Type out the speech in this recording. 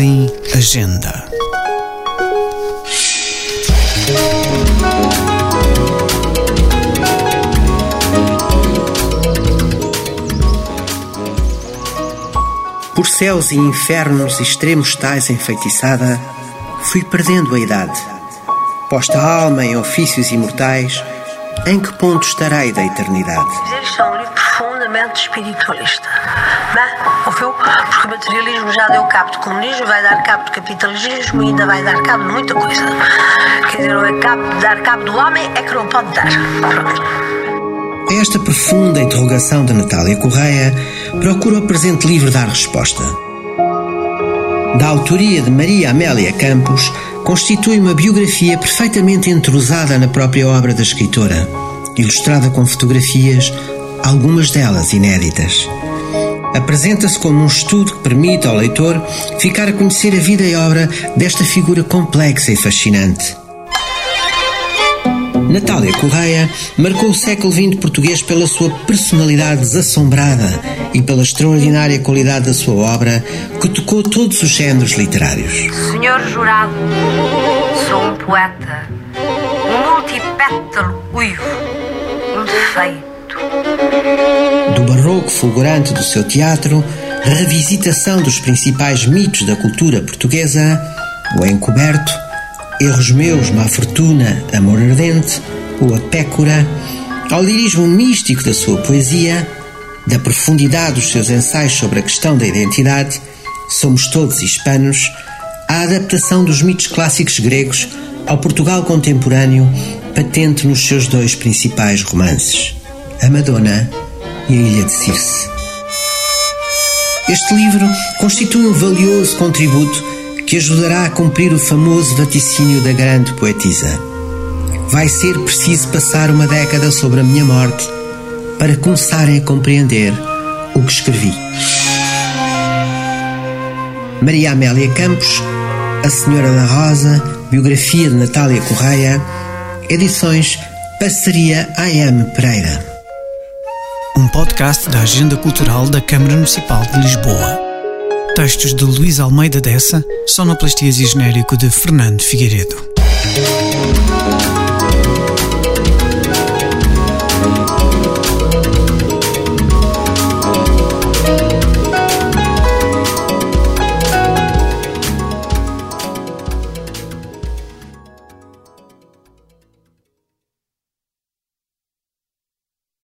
em Agenda. Por céus e infernos extremos tais enfeitiçada, fui perdendo a idade. Posta a alma em ofícios imortais, em que ponto estarei da eternidade? Um livro profundamente espiritualista. É? Ouviu? Porque o materialismo já deu cabo do comunismo, vai dar cabo do capitalismo e ainda vai dar cabo de muita coisa. Quer dizer, é cabo, dar cabo do homem é que não pode dar. Pronto. Esta profunda interrogação de Natália Correia, procura o presente livro dar resposta. Da autoria de Maria Amélia Campos, constitui uma biografia perfeitamente entrosada na própria obra da escritora, ilustrada com fotografias, algumas delas inéditas. Apresenta-se como um estudo que permite ao leitor ficar a conhecer a vida e obra desta figura complexa e fascinante. Natália Correia marcou o século XX português pela sua personalidade desassombrada e pela extraordinária qualidade da sua obra que tocou todos os géneros literários. Senhor jurado, sou um poeta, um multipétalo uivo, um defeito. Do barroco fulgurante do seu teatro, revisitação dos principais mitos da cultura portuguesa, o encoberto, Erros Meus, Má Fortuna, Amor Ardente, ou A Pécora, ao lirismo místico da sua poesia, da profundidade dos seus ensaios sobre a questão da identidade, Somos Todos Hispanos, a adaptação dos mitos clássicos gregos ao Portugal contemporâneo, patente nos seus dois principais romances, A Madonna e A Ilha de Circe. Este livro constitui um valioso contributo que ajudará a cumprir o famoso vaticínio da grande poetisa. Vai ser preciso passar uma década sobre a minha morte para começarem a compreender o que escrevi. Maria Amélia Campos, A Senhora da Rosa, biografia de Natália Correia, edições Parceria AM Pereira. Um podcast da Agenda Cultural da Câmara Municipal de Lisboa. Textos de Luís Almeida Dessa, sonoplastias e genérico de Fernando Figueiredo.